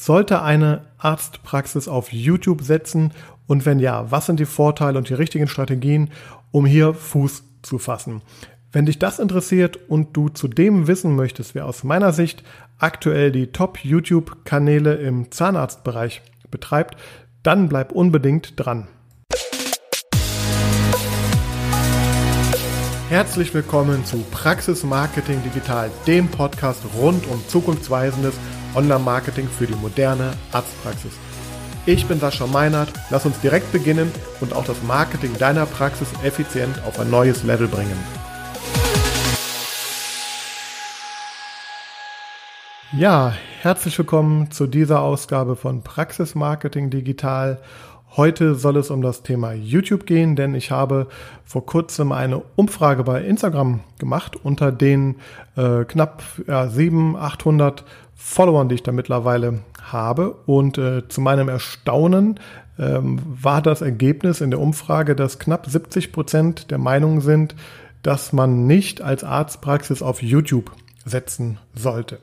Sollte eine Arztpraxis auf YouTube setzen? Und wenn ja, was sind die Vorteile und die richtigen Strategien, um hier Fuß zu fassen? Wenn dich das interessiert und du zudem wissen möchtest, wer aus meiner Sicht aktuell die Top-YouTube-Kanäle im Zahnarztbereich betreibt, dann bleib unbedingt dran. Herzlich willkommen zu Praxis Marketing Digital, dem Podcast rund um zukunftsweisendes Online-Marketing für die moderne Arztpraxis. Ich bin Sascha Meinert, lass uns direkt beginnen und auch das Marketing deiner Praxis effizient auf ein neues Level bringen. Ja, herzlich willkommen zu dieser Ausgabe von Praxis Marketing Digital. Heute soll es um das Thema YouTube gehen, denn ich habe vor kurzem eine Umfrage bei Instagram gemacht unter den äh, knapp ja, 700, 800 Followern, die ich da mittlerweile habe. Und äh, zu meinem Erstaunen ähm, war das Ergebnis in der Umfrage, dass knapp 70 Prozent der Meinung sind, dass man nicht als Arztpraxis auf YouTube setzen sollte.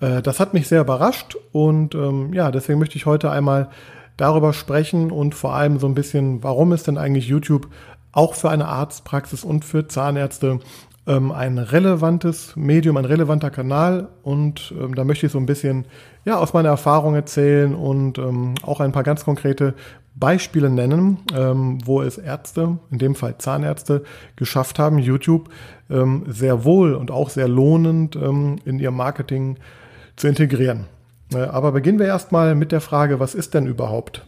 Äh, das hat mich sehr überrascht und ähm, ja, deswegen möchte ich heute einmal darüber sprechen und vor allem so ein bisschen, warum ist denn eigentlich YouTube auch für eine Arztpraxis und für Zahnärzte ähm, ein relevantes Medium, ein relevanter Kanal und ähm, da möchte ich so ein bisschen ja, aus meiner Erfahrung erzählen und ähm, auch ein paar ganz konkrete Beispiele nennen, ähm, wo es Ärzte, in dem Fall Zahnärzte, geschafft haben, YouTube ähm, sehr wohl und auch sehr lohnend ähm, in ihr Marketing zu integrieren. Äh, aber beginnen wir erstmal mit der Frage, was ist denn überhaupt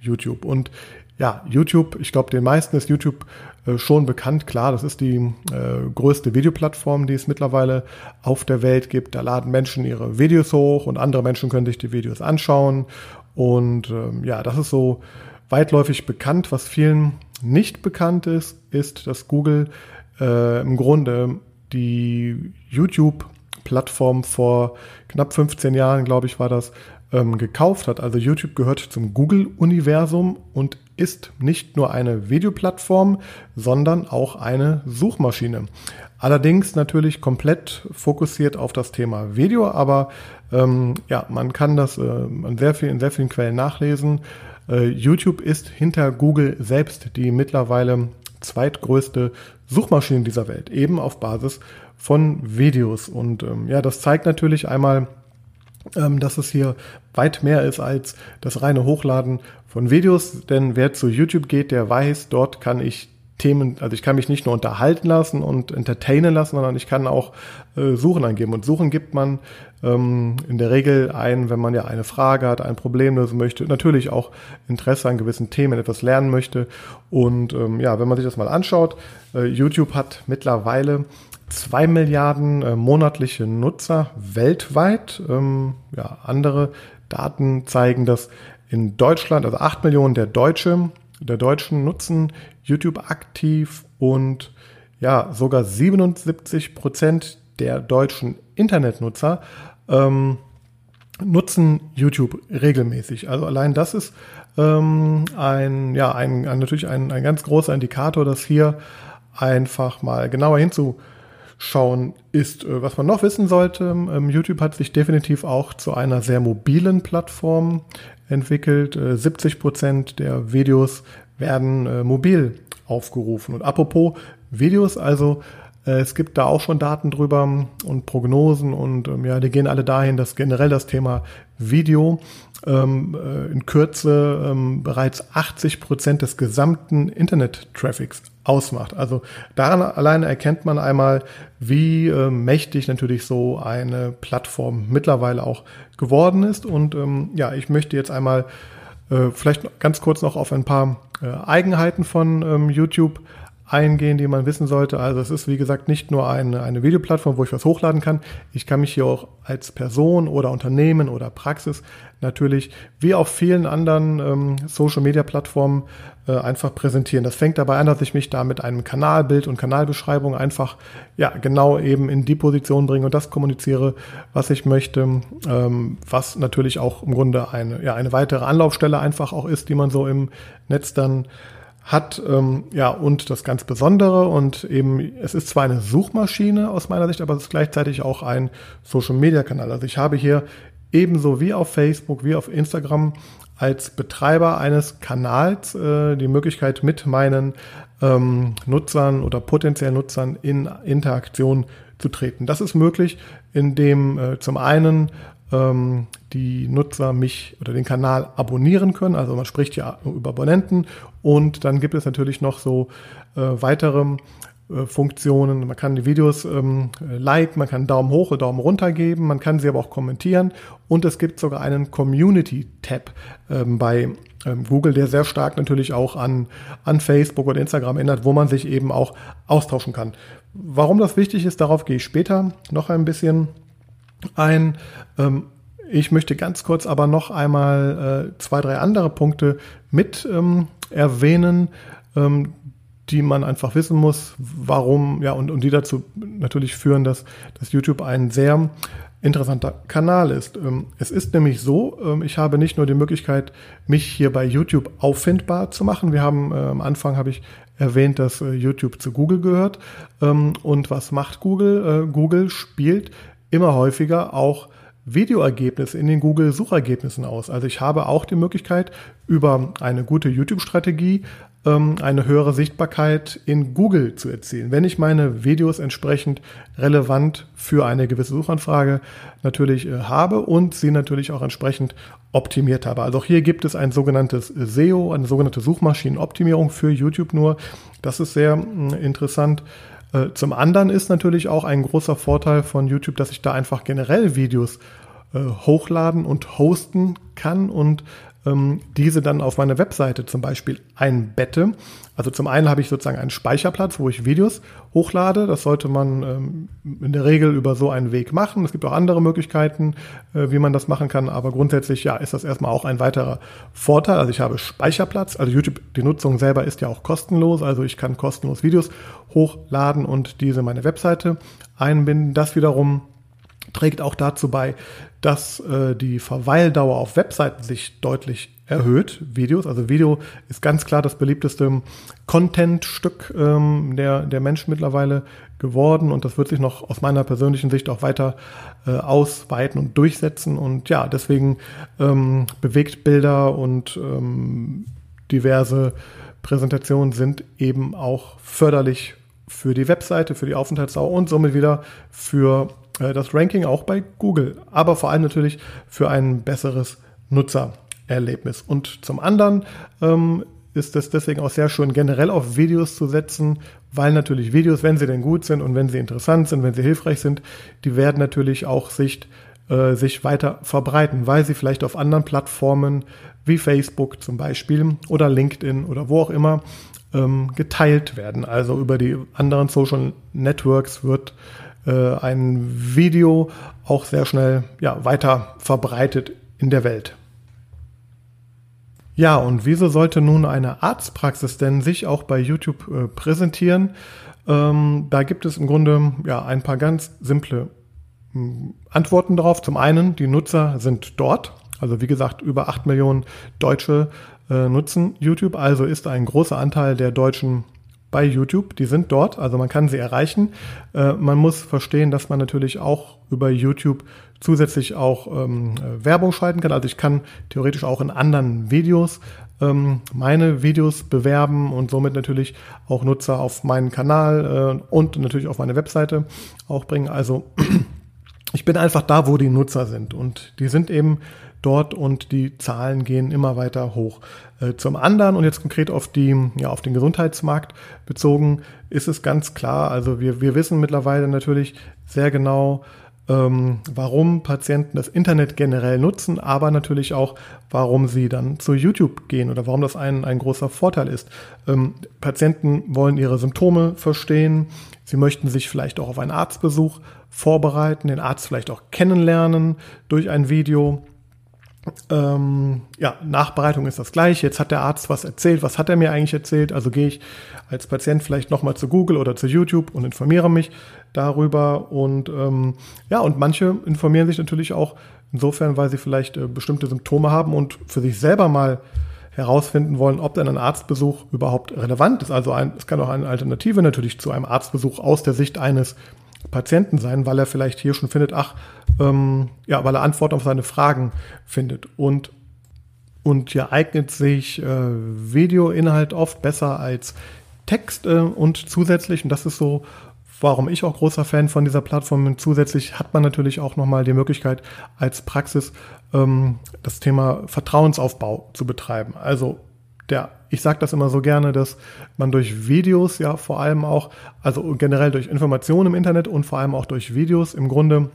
YouTube? Und ja, YouTube, ich glaube, den meisten ist YouTube äh, schon bekannt. Klar, das ist die äh, größte Videoplattform, die es mittlerweile auf der Welt gibt. Da laden Menschen ihre Videos hoch und andere Menschen können sich die Videos anschauen. Und ähm, ja, das ist so weitläufig bekannt. Was vielen nicht bekannt ist, ist, dass Google äh, im Grunde die YouTube Plattform vor knapp 15 Jahren, glaube ich, war das, ähm, gekauft hat. Also YouTube gehört zum Google-Universum und ist nicht nur eine Videoplattform, sondern auch eine Suchmaschine. Allerdings natürlich komplett fokussiert auf das Thema Video, aber ähm, ja, man kann das äh, in, sehr viel, in sehr vielen Quellen nachlesen. Äh, YouTube ist hinter Google selbst die mittlerweile zweitgrößte Suchmaschine dieser Welt, eben auf Basis von Videos. Und ähm, ja, das zeigt natürlich einmal, dass es hier weit mehr ist als das reine Hochladen von Videos. Denn wer zu YouTube geht, der weiß, dort kann ich Themen, also ich kann mich nicht nur unterhalten lassen und entertainen lassen, sondern ich kann auch äh, Suchen eingeben. Und Suchen gibt man ähm, in der Regel ein, wenn man ja eine Frage hat, ein Problem lösen möchte, natürlich auch Interesse an gewissen Themen, etwas lernen möchte. Und ähm, ja, wenn man sich das mal anschaut, äh, YouTube hat mittlerweile zwei Milliarden äh, monatliche Nutzer weltweit. Ähm, ja, andere Daten zeigen, dass in Deutschland, also acht Millionen der Deutsche, der Deutschen nutzen YouTube aktiv und ja, sogar 77 Prozent der deutschen Internetnutzer ähm, nutzen YouTube regelmäßig. Also allein das ist ähm, ein, ja, ein, ein natürlich ein, ein ganz großer Indikator, dass hier einfach mal genauer hinzuschauen ist. Äh, was man noch wissen sollte, ähm, YouTube hat sich definitiv auch zu einer sehr mobilen Plattform entwickelt. Äh, 70 Prozent der Videos werden äh, mobil aufgerufen. Und apropos Videos, also äh, es gibt da auch schon Daten drüber und Prognosen und ähm, ja, die gehen alle dahin, dass generell das Thema Video ähm, äh, in Kürze ähm, bereits 80 Prozent des gesamten Internet-Traffics ausmacht. Also daran alleine erkennt man einmal, wie äh, mächtig natürlich so eine Plattform mittlerweile auch geworden ist. Und ähm, ja, ich möchte jetzt einmal äh, vielleicht ganz kurz noch auf ein paar äh, Eigenheiten von ähm, YouTube eingehen, die man wissen sollte. Also es ist, wie gesagt, nicht nur eine, eine Videoplattform, wo ich was hochladen kann. Ich kann mich hier auch als Person oder Unternehmen oder Praxis natürlich wie auf vielen anderen ähm, Social-Media-Plattformen äh, einfach präsentieren. Das fängt dabei an, dass ich mich da mit einem Kanalbild und Kanalbeschreibung einfach ja genau eben in die Position bringe und das kommuniziere, was ich möchte, ähm, was natürlich auch im Grunde eine, ja, eine weitere Anlaufstelle einfach auch ist, die man so im Netz dann hat ähm, ja und das ganz Besondere und eben es ist zwar eine Suchmaschine aus meiner Sicht, aber es ist gleichzeitig auch ein Social Media Kanal. Also ich habe hier ebenso wie auf Facebook, wie auf Instagram als Betreiber eines Kanals äh, die Möglichkeit mit meinen ähm, Nutzern oder potenziellen Nutzern in Interaktion zu treten. Das ist möglich, indem äh, zum einen ähm, die Nutzer mich oder den Kanal abonnieren können. Also man spricht ja über Abonnenten und dann gibt es natürlich noch so äh, weitere äh, Funktionen. Man kann die Videos ähm, liken, man kann Daumen hoch oder Daumen runter geben, man kann sie aber auch kommentieren und es gibt sogar einen Community-Tab ähm, bei ähm, Google, der sehr stark natürlich auch an, an Facebook oder Instagram erinnert, wo man sich eben auch austauschen kann. Warum das wichtig ist, darauf gehe ich später noch ein bisschen ein. Ähm, ich möchte ganz kurz aber noch einmal äh, zwei, drei andere Punkte mit ähm, erwähnen, ähm, die man einfach wissen muss, warum, ja, und, und die dazu natürlich führen, dass, dass YouTube ein sehr interessanter Kanal ist. Ähm, es ist nämlich so, ähm, ich habe nicht nur die Möglichkeit, mich hier bei YouTube auffindbar zu machen. Wir haben äh, am Anfang habe ich erwähnt, dass äh, YouTube zu Google gehört. Ähm, und was macht Google? Äh, Google spielt immer häufiger auch Videoergebnisse in den Google-Suchergebnissen aus. Also ich habe auch die Möglichkeit, über eine gute YouTube-Strategie ähm, eine höhere Sichtbarkeit in Google zu erzielen. Wenn ich meine Videos entsprechend relevant für eine gewisse Suchanfrage natürlich äh, habe und sie natürlich auch entsprechend optimiert habe. Also auch hier gibt es ein sogenanntes SEO, eine sogenannte Suchmaschinenoptimierung für YouTube nur. Das ist sehr äh, interessant. Äh, zum anderen ist natürlich auch ein großer Vorteil von YouTube, dass ich da einfach generell Videos äh, hochladen und hosten kann und ähm, diese dann auf meine Webseite zum Beispiel einbette. Also zum einen habe ich sozusagen einen Speicherplatz, wo ich Videos hochlade. Das sollte man ähm, in der Regel über so einen Weg machen. Es gibt auch andere Möglichkeiten, äh, wie man das machen kann. Aber grundsätzlich, ja, ist das erstmal auch ein weiterer Vorteil. Also ich habe Speicherplatz. Also YouTube, die Nutzung selber ist ja auch kostenlos. Also ich kann kostenlos Videos hochladen und diese meine Webseite einbinden. Das wiederum trägt auch dazu bei, dass äh, die Verweildauer auf Webseiten sich deutlich erhöht. Videos, also Video ist ganz klar das beliebteste Content-Stück ähm, der, der Menschen mittlerweile geworden. Und das wird sich noch aus meiner persönlichen Sicht auch weiter äh, ausweiten und durchsetzen. Und ja, deswegen ähm, Bewegtbilder und ähm, diverse Präsentationen sind eben auch förderlich für die Webseite, für die Aufenthaltsdauer und somit wieder für äh, das Ranking auch bei Google, aber vor allem natürlich für ein besseres Nutzererlebnis. Und zum anderen ähm, ist es deswegen auch sehr schön, generell auf Videos zu setzen, weil natürlich Videos, wenn sie denn gut sind und wenn sie interessant sind, wenn sie hilfreich sind, die werden natürlich auch sich, äh, sich weiter verbreiten, weil sie vielleicht auf anderen Plattformen wie Facebook zum Beispiel oder LinkedIn oder wo auch immer ähm, geteilt werden. Also über die anderen Social Networks wird äh, ein Video auch sehr schnell ja, weiter verbreitet in der Welt. Ja, und wieso sollte nun eine Arztpraxis denn sich auch bei YouTube äh, präsentieren? Ähm, da gibt es im Grunde ja ein paar ganz simple hm, Antworten darauf. Zum einen, die Nutzer sind dort. Also wie gesagt, über 8 Millionen Deutsche äh, nutzen YouTube. Also ist ein großer Anteil der Deutschen bei YouTube. Die sind dort, also man kann sie erreichen. Äh, man muss verstehen, dass man natürlich auch über YouTube zusätzlich auch ähm, Werbung schalten kann. Also ich kann theoretisch auch in anderen Videos ähm, meine Videos bewerben und somit natürlich auch Nutzer auf meinen Kanal äh, und natürlich auf meine Webseite auch bringen. Also ich bin einfach da, wo die Nutzer sind und die sind eben dort und die Zahlen gehen immer weiter hoch. Äh, zum anderen und jetzt konkret auf die, ja, auf den Gesundheitsmarkt bezogen, ist es ganz klar, also wir, wir wissen mittlerweile natürlich sehr genau, ähm, warum Patienten das Internet generell nutzen, aber natürlich auch, warum sie dann zu YouTube gehen oder warum das ein, ein großer Vorteil ist. Ähm, Patienten wollen ihre Symptome verstehen, sie möchten sich vielleicht auch auf einen Arztbesuch vorbereiten, den Arzt vielleicht auch kennenlernen durch ein Video ähm, ja, Nachbereitung ist das gleiche. Jetzt hat der Arzt was erzählt. Was hat er mir eigentlich erzählt? Also gehe ich als Patient vielleicht nochmal zu Google oder zu YouTube und informiere mich darüber. Und ähm, ja, und manche informieren sich natürlich auch insofern, weil sie vielleicht äh, bestimmte Symptome haben und für sich selber mal herausfinden wollen, ob denn ein Arztbesuch überhaupt relevant ist. Also es kann auch eine Alternative natürlich zu einem Arztbesuch aus der Sicht eines Patienten sein, weil er vielleicht hier schon findet, ach, ähm, ja, weil er Antworten auf seine Fragen findet. Und, und hier eignet sich äh, Videoinhalt oft besser als Text äh, und zusätzlich, und das ist so, warum ich auch großer Fan von dieser Plattform bin, zusätzlich hat man natürlich auch nochmal die Möglichkeit, als Praxis ähm, das Thema Vertrauensaufbau zu betreiben. Also der, ich sage das immer so gerne, dass man durch Videos ja vor allem auch, also generell durch Informationen im Internet und vor allem auch durch Videos im Grunde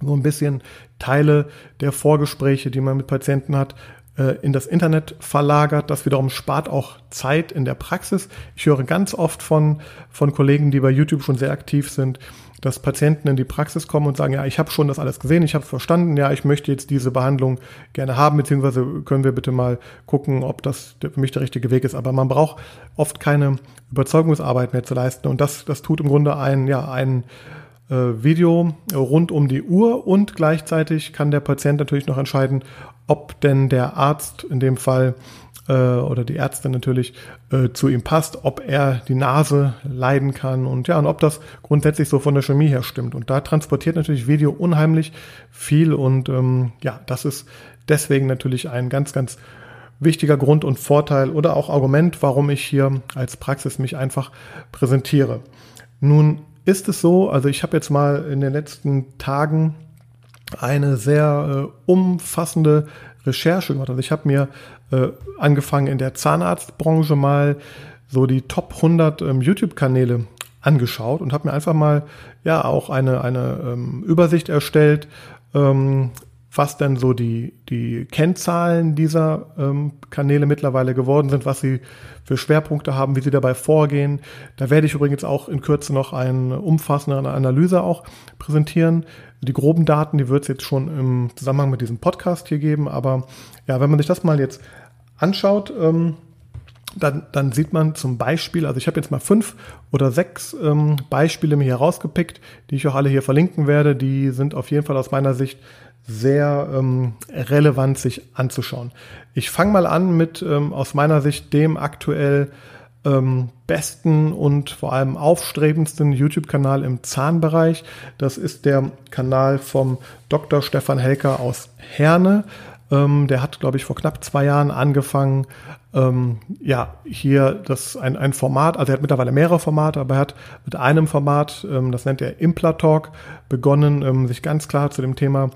so ein bisschen Teile der Vorgespräche, die man mit Patienten hat, äh, in das Internet verlagert. Das wiederum spart auch Zeit in der Praxis. Ich höre ganz oft von, von Kollegen, die bei YouTube schon sehr aktiv sind, dass Patienten in die Praxis kommen und sagen, ja, ich habe schon das alles gesehen, ich habe es verstanden, ja, ich möchte jetzt diese Behandlung gerne haben, beziehungsweise können wir bitte mal gucken, ob das für mich der richtige Weg ist. Aber man braucht oft keine Überzeugungsarbeit mehr zu leisten und das, das tut im Grunde ein, ja, ein äh, Video rund um die Uhr und gleichzeitig kann der Patient natürlich noch entscheiden, ob denn der Arzt in dem Fall äh, oder die Ärzte natürlich äh, zu ihm passt, ob er die Nase leiden kann und ja, und ob das grundsätzlich so von der Chemie her stimmt. Und da transportiert natürlich Video unheimlich viel und ähm, ja, das ist deswegen natürlich ein ganz, ganz wichtiger Grund und Vorteil oder auch Argument, warum ich hier als Praxis mich einfach präsentiere. Nun ist es so, also ich habe jetzt mal in den letzten Tagen eine sehr äh, umfassende Recherche gemacht. Also ich habe mir äh, angefangen in der Zahnarztbranche mal so die Top 100 ähm, YouTube-Kanäle angeschaut und habe mir einfach mal ja auch eine, eine ähm, Übersicht erstellt, ähm, was denn so die, die Kennzahlen dieser ähm, Kanäle mittlerweile geworden sind, was sie für Schwerpunkte haben, wie sie dabei vorgehen. Da werde ich übrigens auch in Kürze noch eine umfassende Analyse auch präsentieren. Die groben Daten, die wird es jetzt schon im Zusammenhang mit diesem Podcast hier geben, aber ja, wenn man sich das mal jetzt anschaut, ähm, dann, dann sieht man zum Beispiel, also ich habe jetzt mal fünf oder sechs ähm, Beispiele mir hier rausgepickt, die ich auch alle hier verlinken werde. Die sind auf jeden Fall aus meiner Sicht sehr ähm, relevant sich anzuschauen. Ich fange mal an mit ähm, aus meiner Sicht dem aktuell ähm, besten und vor allem aufstrebendsten YouTube-Kanal im Zahnbereich. Das ist der Kanal vom Dr. Stefan Helker aus Herne. Ähm, der hat, glaube ich, vor knapp zwei Jahren angefangen, ähm, ja, hier das ein, ein Format, also er hat mittlerweile mehrere Formate, aber er hat mit einem Format, ähm, das nennt er Implatalk, begonnen, sich ganz klar zu dem Thema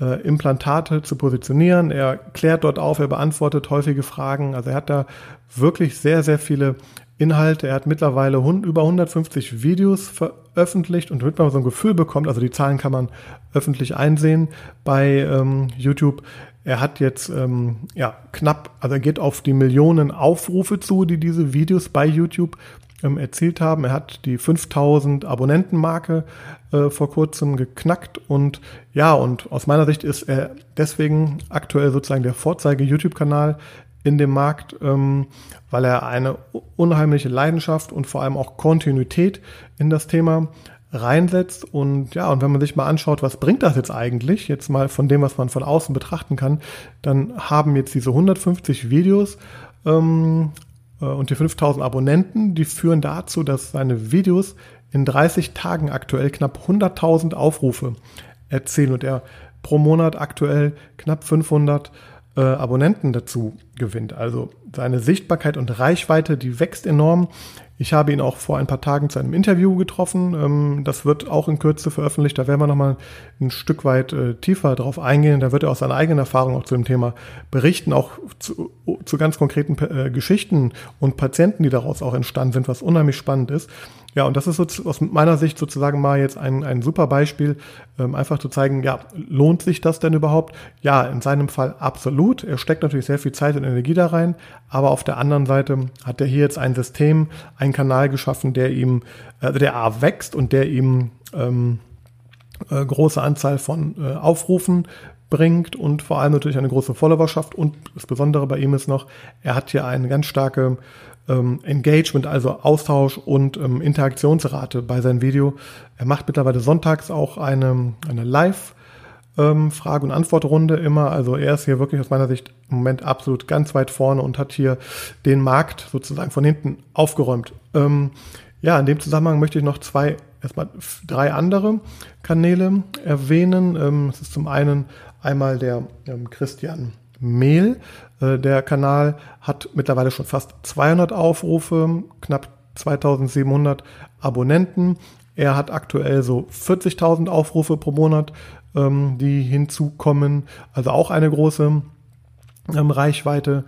äh, Implantate zu positionieren. Er klärt dort auf, er beantwortet häufige Fragen. Also er hat da wirklich sehr, sehr viele Inhalte. Er hat mittlerweile über 150 Videos veröffentlicht und damit man so ein Gefühl bekommt, also die Zahlen kann man öffentlich einsehen bei ähm, YouTube, er hat jetzt ähm, ja knapp, also er geht auf die Millionen Aufrufe zu, die diese Videos bei YouTube ähm, erzielt haben. Er hat die 5000 Abonnentenmarke äh, vor kurzem geknackt und ja, und aus meiner Sicht ist er deswegen aktuell sozusagen der Vorzeige YouTube-Kanal in dem Markt, ähm, weil er eine unheimliche Leidenschaft und vor allem auch Kontinuität in das Thema reinsetzt und ja, und wenn man sich mal anschaut, was bringt das jetzt eigentlich, jetzt mal von dem, was man von außen betrachten kann, dann haben jetzt diese 150 Videos ähm, äh, und die 5000 Abonnenten, die führen dazu, dass seine Videos in 30 Tagen aktuell knapp 100.000 Aufrufe erzielen und er pro Monat aktuell knapp 500 äh, Abonnenten dazu gewinnt. Also seine Sichtbarkeit und Reichweite, die wächst enorm. Ich habe ihn auch vor ein paar Tagen zu einem Interview getroffen. Ähm, das wird auch in Kürze veröffentlicht. Da werden wir nochmal ein Stück weit äh, tiefer drauf eingehen. Da wird er aus seiner eigenen Erfahrung auch zu dem Thema berichten, auch zu, zu ganz konkreten äh, Geschichten und Patienten, die daraus auch entstanden sind, was unheimlich spannend ist. Ja, und das ist aus meiner Sicht sozusagen mal jetzt ein, ein super Beispiel, ähm, einfach zu zeigen, ja, lohnt sich das denn überhaupt? Ja, in seinem Fall absolut. Er steckt natürlich sehr viel Zeit und Energie da rein, aber auf der anderen Seite hat er hier jetzt ein System, einen Kanal geschaffen, der ihm, äh, der A wächst und der ihm ähm, äh, große Anzahl von äh, Aufrufen bringt und vor allem natürlich eine große Followerschaft. Und das Besondere bei ihm ist noch, er hat hier eine ganz starke ähm, Engagement, also Austausch und ähm, Interaktionsrate bei seinem Video. Er macht mittlerweile sonntags auch eine, eine Live- ähm, Frage- und Antwortrunde immer. Also er ist hier wirklich aus meiner Sicht im Moment absolut ganz weit vorne und hat hier den Markt sozusagen von hinten aufgeräumt. Ähm, ja, in dem Zusammenhang möchte ich noch zwei erstmal drei andere Kanäle erwähnen. Ähm, es ist zum einen einmal der ähm, Christian Mehl. Äh, der Kanal hat mittlerweile schon fast 200 Aufrufe, knapp 2700 Abonnenten. Er hat aktuell so 40.000 Aufrufe pro Monat, ähm, die hinzukommen. Also auch eine große ähm, Reichweite.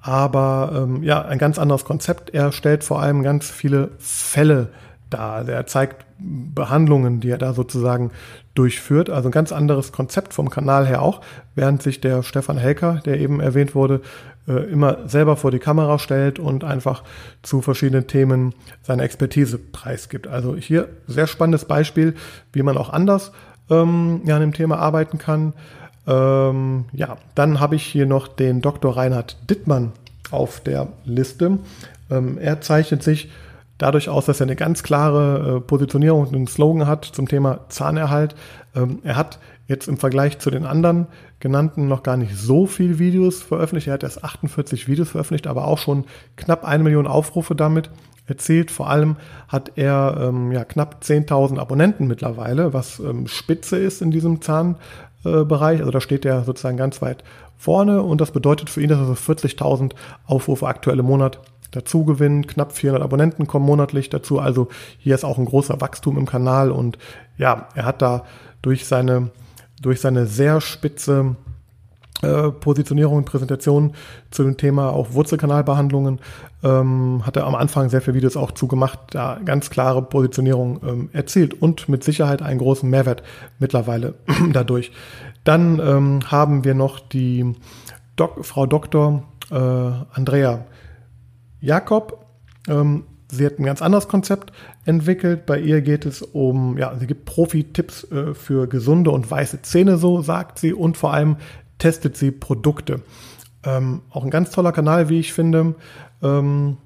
Aber ähm, ja, ein ganz anderes Konzept. Er stellt vor allem ganz viele Fälle dar. Also er zeigt Behandlungen, die er da sozusagen durchführt. Also ein ganz anderes Konzept vom Kanal her auch, während sich der Stefan Helker, der eben erwähnt wurde, äh, immer selber vor die Kamera stellt und einfach zu verschiedenen Themen seine Expertise preisgibt. Also hier sehr spannendes Beispiel, wie man auch anders ähm, ja, an dem Thema arbeiten kann. Ähm, ja, dann habe ich hier noch den Dr. Reinhard Dittmann auf der Liste. Ähm, er zeichnet sich dadurch aus, dass er eine ganz klare äh, Positionierung und einen Slogan hat zum Thema Zahnerhalt. Ähm, er hat jetzt im Vergleich zu den anderen genannten noch gar nicht so viel Videos veröffentlicht. Er hat erst 48 Videos veröffentlicht, aber auch schon knapp eine Million Aufrufe damit erzielt. Vor allem hat er ähm, ja, knapp 10.000 Abonnenten mittlerweile, was ähm, Spitze ist in diesem Zahnbereich. Äh, also da steht er sozusagen ganz weit vorne und das bedeutet für ihn, dass er so 40.000 Aufrufe aktuell im Monat dazu gewinnen. Knapp 400 Abonnenten kommen monatlich dazu. Also hier ist auch ein großer Wachstum im Kanal und ja, er hat da durch seine, durch seine sehr spitze äh, Positionierung und Präsentation zu dem Thema auch Wurzelkanalbehandlungen ähm, hat er am Anfang sehr viele Videos auch zugemacht, da ganz klare Positionierung ähm, erzielt und mit Sicherheit einen großen Mehrwert mittlerweile dadurch. Dann ähm, haben wir noch die Dok Frau Dr. Äh, Andrea Jakob. Ähm, sie hat ein ganz anderes Konzept entwickelt. Bei ihr geht es um, ja, sie gibt Profi-Tipps äh, für gesunde und weiße Zähne, so sagt sie, und vor allem testet sie Produkte. Ähm, auch ein ganz toller Kanal, wie ich finde. Ähm,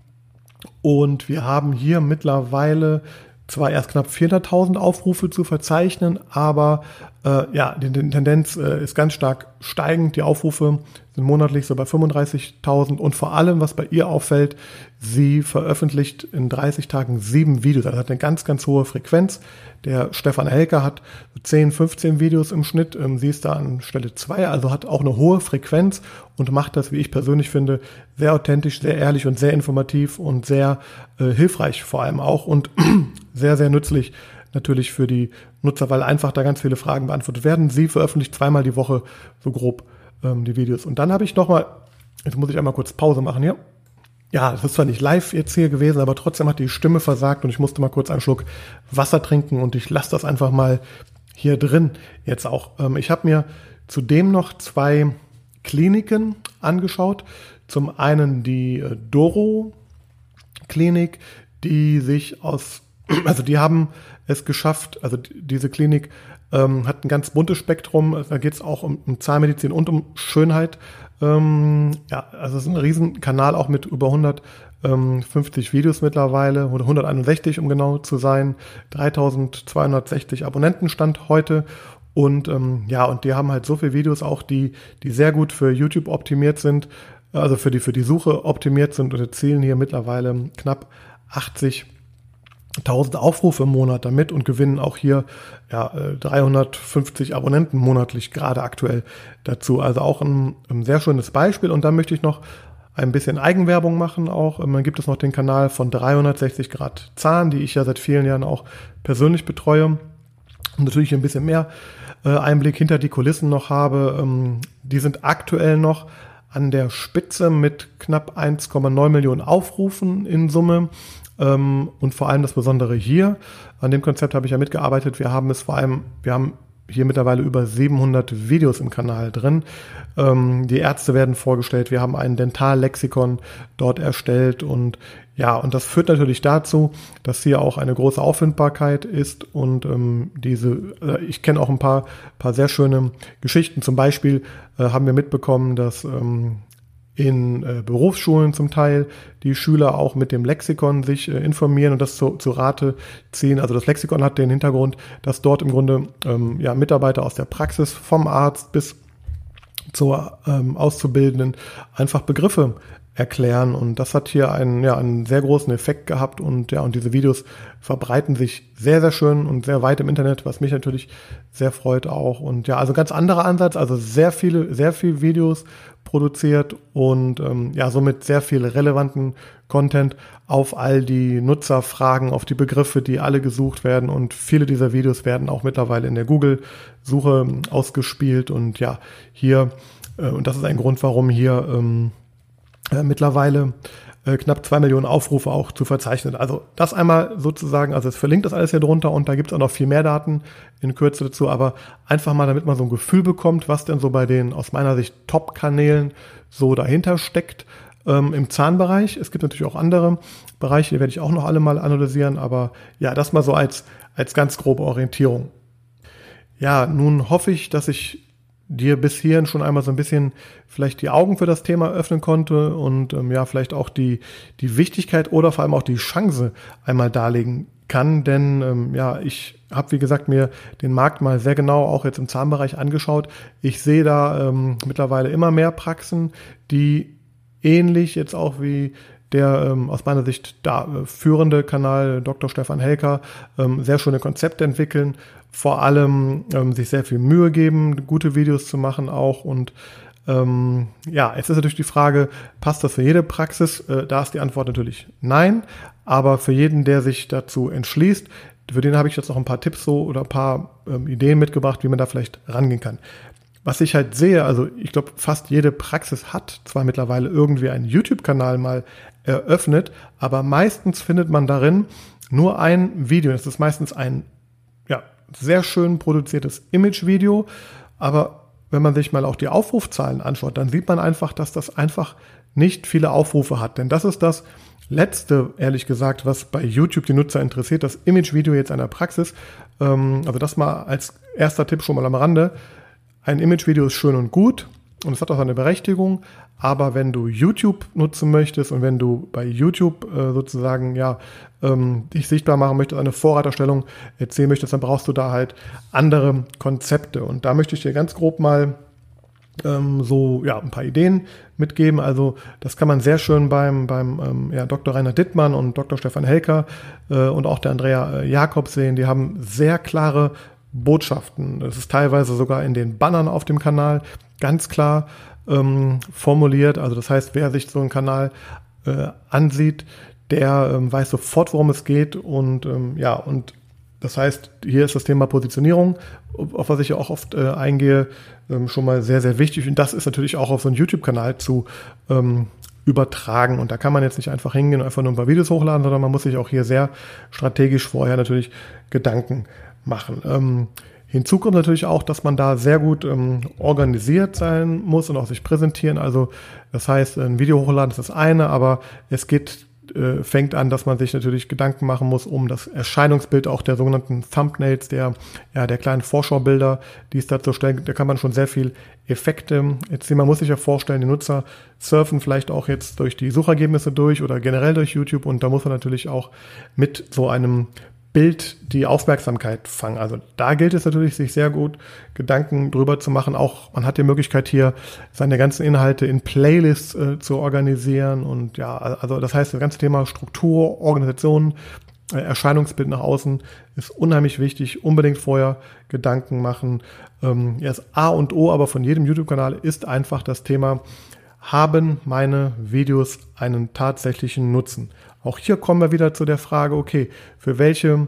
und wir haben hier mittlerweile zwar erst knapp 400.000 Aufrufe zu verzeichnen, aber äh, ja, die, die Tendenz äh, ist ganz stark steigend. Die Aufrufe sind monatlich so bei 35.000 und vor allem, was bei ihr auffällt, sie veröffentlicht in 30 Tagen sieben Videos. Also hat eine ganz, ganz hohe Frequenz. Der Stefan Helker hat 10, 15 Videos im Schnitt. Ähm, sie ist da an Stelle zwei, also hat auch eine hohe Frequenz und macht das, wie ich persönlich finde, sehr authentisch, sehr ehrlich und sehr informativ und sehr äh, hilfreich vor allem auch und sehr, sehr nützlich natürlich für die Nutzer, weil einfach da ganz viele Fragen beantwortet werden. Sie veröffentlicht zweimal die Woche so grob ähm, die Videos. Und dann habe ich nochmal, jetzt muss ich einmal kurz Pause machen hier. Ja, das ist zwar nicht live jetzt hier gewesen, aber trotzdem hat die Stimme versagt und ich musste mal kurz einen Schluck Wasser trinken und ich lasse das einfach mal hier drin jetzt auch. Ähm, ich habe mir zudem noch zwei Kliniken angeschaut. Zum einen die äh, Doro Klinik, die sich aus, also die haben es geschafft, also diese Klinik ähm, hat ein ganz buntes Spektrum. Da geht es auch um, um, Zahnmedizin und um Schönheit. Ähm, ja, also es ist ein Riesenkanal auch mit über 150 Videos mittlerweile, oder 161 um genau zu sein, 3260 Abonnenten stand heute. Und ähm, ja, und die haben halt so viele Videos auch, die, die sehr gut für YouTube optimiert sind, also für die, für die Suche optimiert sind und erzielen hier mittlerweile knapp 80 1000 Aufrufe im Monat damit und gewinnen auch hier ja, 350 äh, Abonnenten monatlich gerade aktuell dazu. Also auch ein, ein, sehr schönes Beispiel. Und dann möchte ich noch ein bisschen Eigenwerbung machen auch. Dann ähm, gibt es noch den Kanal von 360 Grad Zahn, die ich ja seit vielen Jahren auch persönlich betreue. Und natürlich ein bisschen mehr äh, Einblick hinter die Kulissen noch habe. Ähm, die sind aktuell noch an der Spitze mit knapp 1,9 Millionen Aufrufen in Summe. Ähm, und vor allem das Besondere hier, an dem Konzept habe ich ja mitgearbeitet. Wir haben es vor allem, wir haben hier mittlerweile über 700 Videos im Kanal drin. Ähm, die Ärzte werden vorgestellt. Wir haben ein Dentallexikon dort erstellt und ja, und das führt natürlich dazu, dass hier auch eine große Auffindbarkeit ist und ähm, diese, äh, ich kenne auch ein paar, paar sehr schöne Geschichten. Zum Beispiel äh, haben wir mitbekommen, dass ähm, in äh, Berufsschulen zum Teil die Schüler auch mit dem Lexikon sich äh, informieren und das zu, zu Rate ziehen. Also das Lexikon hat den Hintergrund, dass dort im Grunde ähm, ja, Mitarbeiter aus der Praxis vom Arzt bis zur ähm, Auszubildenden einfach Begriffe erklären. Und das hat hier einen, ja, einen sehr großen Effekt gehabt. Und ja, und diese Videos verbreiten sich sehr, sehr schön und sehr weit im Internet, was mich natürlich sehr freut auch. Und ja, also ganz anderer Ansatz, also sehr viele, sehr viele Videos produziert und ähm, ja, somit sehr viel relevanten Content auf all die Nutzerfragen, auf die Begriffe, die alle gesucht werden. Und viele dieser Videos werden auch mittlerweile in der Google-Suche ausgespielt. Und ja, hier, äh, und das ist ein Grund, warum hier ähm, äh, mittlerweile äh, knapp zwei Millionen Aufrufe auch zu verzeichnen. Also das einmal sozusagen, also es verlinkt das alles hier drunter und da gibt es auch noch viel mehr Daten in Kürze dazu, aber einfach mal, damit man so ein Gefühl bekommt, was denn so bei den aus meiner Sicht Top-Kanälen so dahinter steckt ähm, im Zahnbereich. Es gibt natürlich auch andere Bereiche, die werde ich auch noch alle mal analysieren, aber ja, das mal so als, als ganz grobe Orientierung. Ja, nun hoffe ich, dass ich dir bis hierhin schon einmal so ein bisschen vielleicht die Augen für das Thema öffnen konnte und ähm, ja, vielleicht auch die, die Wichtigkeit oder vor allem auch die Chance einmal darlegen kann. Denn ähm, ja, ich habe, wie gesagt, mir den Markt mal sehr genau auch jetzt im Zahnbereich angeschaut. Ich sehe da ähm, mittlerweile immer mehr Praxen, die ähnlich jetzt auch wie der ähm, aus meiner Sicht da äh, führende Kanal Dr. Stefan Helker ähm, sehr schöne Konzepte entwickeln vor allem ähm, sich sehr viel Mühe geben, gute Videos zu machen auch und ähm, ja, es ist natürlich die Frage, passt das für jede Praxis? Äh, da ist die Antwort natürlich nein, aber für jeden, der sich dazu entschließt, für den habe ich jetzt noch ein paar Tipps so oder ein paar ähm, Ideen mitgebracht, wie man da vielleicht rangehen kann. Was ich halt sehe, also ich glaube, fast jede Praxis hat zwar mittlerweile irgendwie einen YouTube-Kanal mal eröffnet, aber meistens findet man darin nur ein Video. Das ist meistens ein sehr schön produziertes Image-Video, aber wenn man sich mal auch die Aufrufzahlen anschaut, dann sieht man einfach, dass das einfach nicht viele Aufrufe hat. Denn das ist das Letzte, ehrlich gesagt, was bei YouTube die Nutzer interessiert, das Image-Video jetzt einer Praxis. Ähm, also das mal als erster Tipp schon mal am Rande. Ein Image-Video ist schön und gut und es hat auch seine Berechtigung, aber wenn du YouTube nutzen möchtest und wenn du bei YouTube äh, sozusagen ja ähm, dich sichtbar machen möchtest, eine Vorreiterstellung erzählen möchtest, dann brauchst du da halt andere Konzepte. Und da möchte ich dir ganz grob mal ähm, so ja ein paar Ideen mitgeben. Also das kann man sehr schön beim beim ähm, ja, Dr. Rainer Dittmann und Dr. Stefan Helker äh, und auch der Andrea äh, Jakob sehen. Die haben sehr klare Botschaften. Das ist teilweise sogar in den Bannern auf dem Kanal ganz klar ähm, formuliert. Also das heißt, wer sich so einen Kanal äh, ansieht, der ähm, weiß sofort, worum es geht und ähm, ja, und das heißt, hier ist das Thema Positionierung, auf was ich ja auch oft äh, eingehe, ähm, schon mal sehr, sehr wichtig. Und das ist natürlich auch auf so einen YouTube-Kanal zu ähm, übertragen. Und da kann man jetzt nicht einfach hingehen und einfach nur ein paar Videos hochladen, sondern man muss sich auch hier sehr strategisch vorher natürlich Gedanken machen. Ähm, Hinzu kommt natürlich auch, dass man da sehr gut ähm, organisiert sein muss und auch sich präsentieren. Also das heißt, ein Video hochladen ist das eine, aber es geht äh, fängt an, dass man sich natürlich Gedanken machen muss um das Erscheinungsbild auch der sogenannten Thumbnails, der, ja, der kleinen Vorschaubilder, die es dazu stellen. Da kann man schon sehr viel Effekte erzielen. Man muss sich ja vorstellen, die Nutzer surfen vielleicht auch jetzt durch die Suchergebnisse durch oder generell durch YouTube und da muss man natürlich auch mit so einem Bild die Aufmerksamkeit fangen. Also da gilt es natürlich, sich sehr gut Gedanken drüber zu machen. Auch man hat die Möglichkeit hier seine ganzen Inhalte in Playlists äh, zu organisieren und ja, also das heißt, das ganze Thema Struktur, Organisation, äh, Erscheinungsbild nach außen ist unheimlich wichtig. Unbedingt vorher Gedanken machen. Ähm, ja, das A und O aber von jedem YouTube-Kanal ist einfach das Thema, haben meine Videos einen tatsächlichen Nutzen? Auch hier kommen wir wieder zu der Frage, okay, für welche,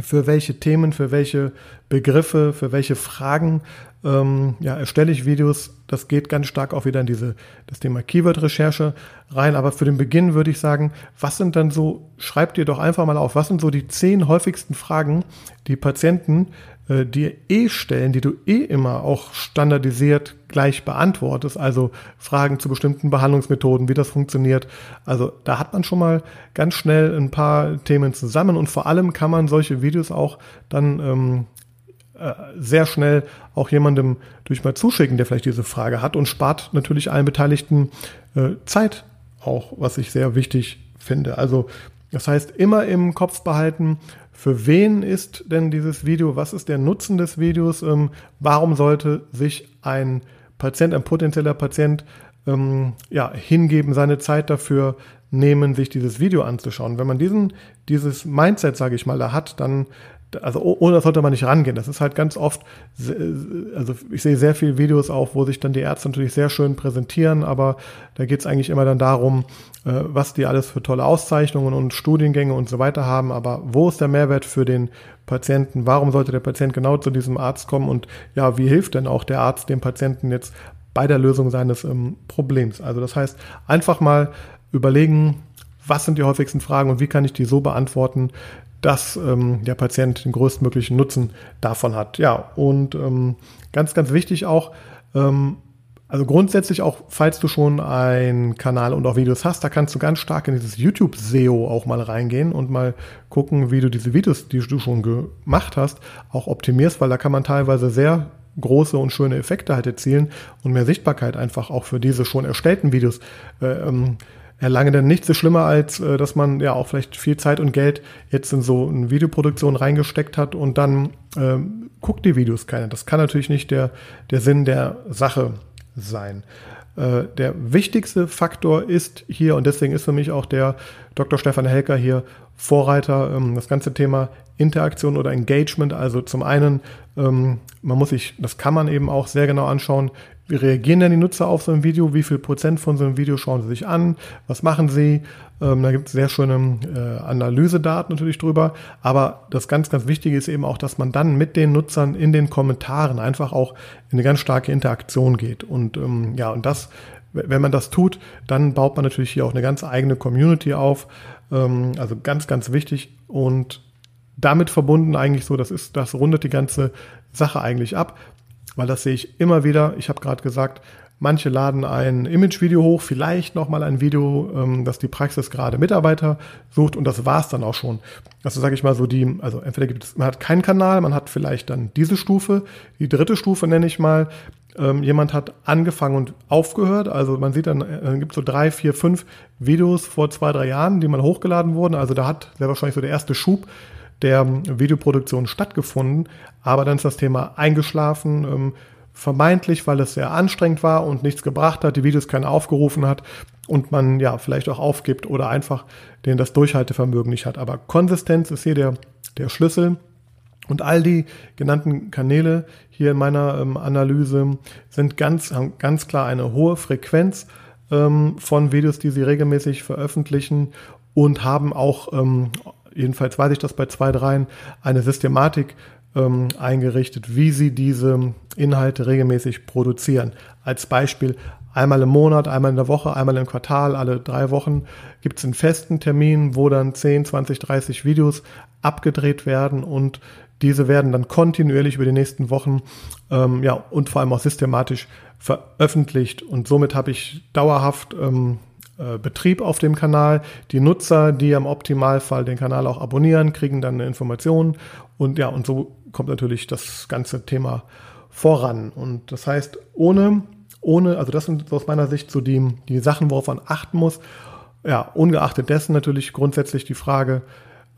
für welche Themen, für welche Begriffe, für welche Fragen ähm, ja, erstelle ich Videos. Das geht ganz stark auch wieder in diese, das Thema Keyword-Recherche rein. Aber für den Beginn würde ich sagen, was sind dann so, schreibt ihr doch einfach mal auf, was sind so die zehn häufigsten Fragen, die Patienten äh, dir eh stellen, die du eh immer auch standardisiert gleich beantwortest, also Fragen zu bestimmten Behandlungsmethoden, wie das funktioniert. Also da hat man schon mal ganz schnell ein paar Themen zusammen und vor allem kann man solche Videos auch dann ähm, äh, sehr schnell auch jemandem durch mal zuschicken, der vielleicht diese Frage hat und spart natürlich allen Beteiligten äh, Zeit auch, was ich sehr wichtig finde. Also das heißt, immer im Kopf behalten, für wen ist denn dieses Video, was ist der Nutzen des Videos, ähm, warum sollte sich ein Patient, ein potenzieller Patient ähm, ja, hingeben, seine Zeit dafür nehmen, sich dieses Video anzuschauen. Wenn man diesen, dieses Mindset, sage ich mal, da hat, dann also ohne das sollte man nicht rangehen. Das ist halt ganz oft, also ich sehe sehr viele Videos auch, wo sich dann die Ärzte natürlich sehr schön präsentieren, aber da geht es eigentlich immer dann darum, äh, was die alles für tolle Auszeichnungen und Studiengänge und so weiter haben, aber wo ist der Mehrwert für den Patienten? Warum sollte der Patient genau zu diesem Arzt kommen und ja, wie hilft denn auch der Arzt dem Patienten jetzt bei der Lösung seines ähm, Problems? Also das heißt, einfach mal überlegen, was sind die häufigsten Fragen und wie kann ich die so beantworten, dass ähm, der Patient den größtmöglichen Nutzen davon hat. Ja, und ähm, ganz, ganz wichtig auch, ähm, also grundsätzlich auch, falls du schon einen Kanal und auch Videos hast, da kannst du ganz stark in dieses YouTube-SEO auch mal reingehen und mal gucken, wie du diese Videos, die du schon gemacht hast, auch optimierst, weil da kann man teilweise sehr große und schöne Effekte halt erzielen und mehr Sichtbarkeit einfach auch für diese schon erstellten Videos äh, ähm, erlange dann nichts so schlimmer, als äh, dass man ja auch vielleicht viel Zeit und Geld jetzt in so eine Videoproduktion reingesteckt hat und dann ähm, guckt die Videos keiner. Das kann natürlich nicht der, der Sinn der Sache sein. Äh, der wichtigste Faktor ist hier, und deswegen ist für mich auch der Dr. Stefan Helker hier Vorreiter, ähm, das ganze Thema Interaktion oder Engagement. Also zum einen, ähm, man muss sich, das kann man eben auch sehr genau anschauen, wie reagieren denn die Nutzer auf so ein Video? Wie viel Prozent von so einem Video schauen sie sich an? Was machen sie? Ähm, da gibt es sehr schöne äh, Analysedaten natürlich drüber. Aber das ganz, ganz Wichtige ist eben auch, dass man dann mit den Nutzern in den Kommentaren einfach auch in eine ganz starke Interaktion geht. Und ähm, ja, und das, wenn man das tut, dann baut man natürlich hier auch eine ganz eigene Community auf. Ähm, also ganz, ganz wichtig. Und damit verbunden eigentlich so, das ist, das rundet die ganze Sache eigentlich ab weil das sehe ich immer wieder. Ich habe gerade gesagt, manche laden ein Image-Video hoch, vielleicht nochmal ein Video, ähm, das die Praxis gerade Mitarbeiter sucht und das war's dann auch schon. Also sage ich mal so die, also entweder gibt es, man hat keinen Kanal, man hat vielleicht dann diese Stufe, die dritte Stufe nenne ich mal, ähm, jemand hat angefangen und aufgehört. Also man sieht dann, äh, dann gibt so drei, vier, fünf Videos vor zwei, drei Jahren, die mal hochgeladen wurden. Also da hat sehr wahrscheinlich so der erste Schub der Videoproduktion stattgefunden, aber dann ist das Thema eingeschlafen, ähm, vermeintlich, weil es sehr anstrengend war und nichts gebracht hat, die Videos keiner aufgerufen hat und man ja vielleicht auch aufgibt oder einfach den das Durchhaltevermögen nicht hat. Aber Konsistenz ist hier der, der Schlüssel. Und all die genannten Kanäle hier in meiner ähm, Analyse sind ganz, ganz klar eine hohe Frequenz ähm, von Videos, die sie regelmäßig veröffentlichen und haben auch ähm, jedenfalls weiß ich das bei zwei, dreien, eine Systematik ähm, eingerichtet, wie sie diese Inhalte regelmäßig produzieren. Als Beispiel einmal im Monat, einmal in der Woche, einmal im Quartal, alle drei Wochen gibt es einen festen Termin, wo dann 10, 20, 30 Videos abgedreht werden und diese werden dann kontinuierlich über die nächsten Wochen ähm, ja, und vor allem auch systematisch veröffentlicht. Und somit habe ich dauerhaft ähm, äh, Betrieb auf dem Kanal. Die Nutzer, die im Optimalfall den Kanal auch abonnieren, kriegen dann eine Information und ja, und so kommt natürlich das ganze Thema voran. Und das heißt, ohne, ohne, also das sind aus meiner Sicht so die, die Sachen, worauf man achten muss. Ja, ungeachtet dessen natürlich grundsätzlich die Frage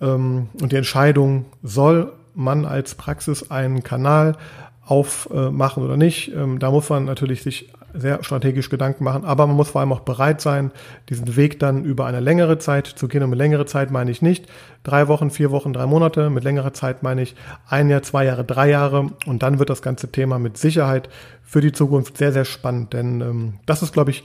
ähm, und die Entscheidung, soll man als Praxis einen Kanal aufmachen oder nicht. Ähm, da muss man natürlich sich sehr strategisch Gedanken machen, aber man muss vor allem auch bereit sein, diesen Weg dann über eine längere Zeit zu gehen. Und mit längere Zeit meine ich nicht drei Wochen, vier Wochen, drei Monate. Mit längerer Zeit meine ich ein Jahr, zwei Jahre, drei Jahre. Und dann wird das ganze Thema mit Sicherheit für die Zukunft sehr, sehr spannend. Denn ähm, das ist, glaube ich,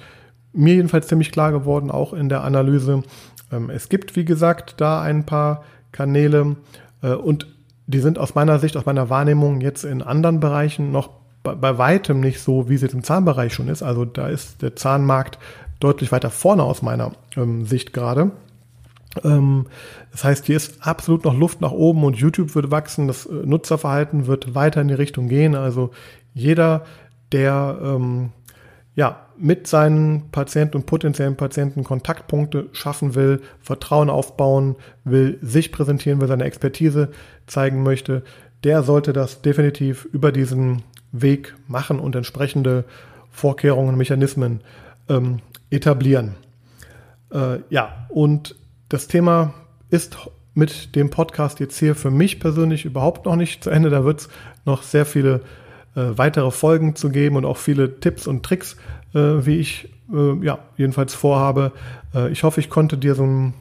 mir jedenfalls ziemlich klar geworden, auch in der Analyse. Ähm, es gibt, wie gesagt, da ein paar Kanäle äh, und die sind aus meiner Sicht, aus meiner Wahrnehmung jetzt in anderen Bereichen noch bei, bei weitem nicht so, wie jetzt im Zahnbereich schon ist. Also da ist der Zahnmarkt deutlich weiter vorne aus meiner ähm, Sicht gerade. Ähm, das heißt, hier ist absolut noch Luft nach oben und YouTube wird wachsen, das äh, Nutzerverhalten wird weiter in die Richtung gehen. Also jeder, der ähm, ja, mit seinen Patienten und potenziellen Patienten Kontaktpunkte schaffen will, Vertrauen aufbauen will, sich präsentieren will, seine Expertise zeigen möchte, der sollte das definitiv über diesen Weg machen und entsprechende Vorkehrungen Mechanismen ähm, etablieren. Äh, ja, und das Thema ist mit dem Podcast jetzt hier für mich persönlich überhaupt noch nicht zu Ende. Da wird es noch sehr viele weitere Folgen zu geben und auch viele Tipps und Tricks äh, wie ich äh, ja jedenfalls vorhabe. Äh, ich hoffe, ich konnte dir so einen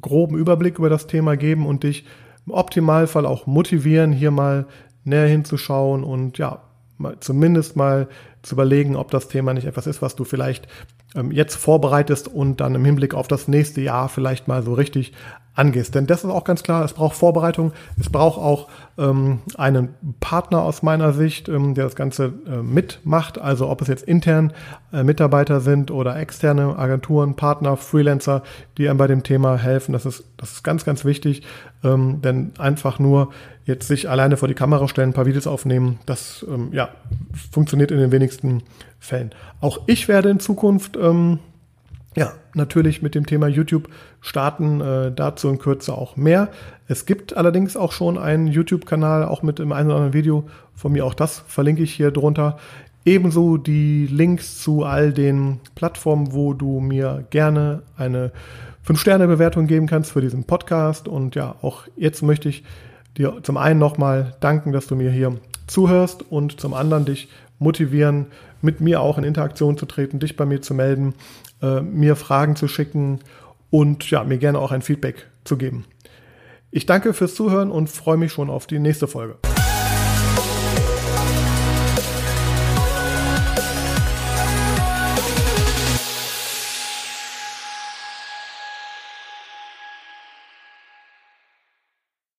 groben Überblick über das Thema geben und dich im Optimalfall auch motivieren, hier mal näher hinzuschauen und ja, mal, zumindest mal zu überlegen, ob das Thema nicht etwas ist, was du vielleicht ähm, jetzt vorbereitest und dann im Hinblick auf das nächste Jahr vielleicht mal so richtig angehst. Denn das ist auch ganz klar, es braucht Vorbereitung, es braucht auch ähm, einen Partner aus meiner Sicht, ähm, der das Ganze äh, mitmacht. Also ob es jetzt intern äh, Mitarbeiter sind oder externe Agenturen, Partner, Freelancer, die einem bei dem Thema helfen. Das ist, das ist ganz, ganz wichtig. Ähm, denn einfach nur jetzt sich alleine vor die Kamera stellen, ein paar Videos aufnehmen, das ähm, ja, funktioniert in den wenigsten Fällen. Auch ich werde in Zukunft ähm, ja, natürlich mit dem Thema YouTube starten, äh, dazu in Kürze auch mehr. Es gibt allerdings auch schon einen YouTube-Kanal, auch mit dem einen oder anderen Video von mir, auch das verlinke ich hier drunter. Ebenso die Links zu all den Plattformen, wo du mir gerne eine 5-Sterne-Bewertung geben kannst für diesen Podcast. Und ja, auch jetzt möchte ich dir zum einen nochmal danken, dass du mir hier zuhörst und zum anderen dich motivieren, mit mir auch in Interaktion zu treten, dich bei mir zu melden, äh, mir Fragen zu schicken und ja, mir gerne auch ein Feedback zu geben. Ich danke fürs Zuhören und freue mich schon auf die nächste Folge.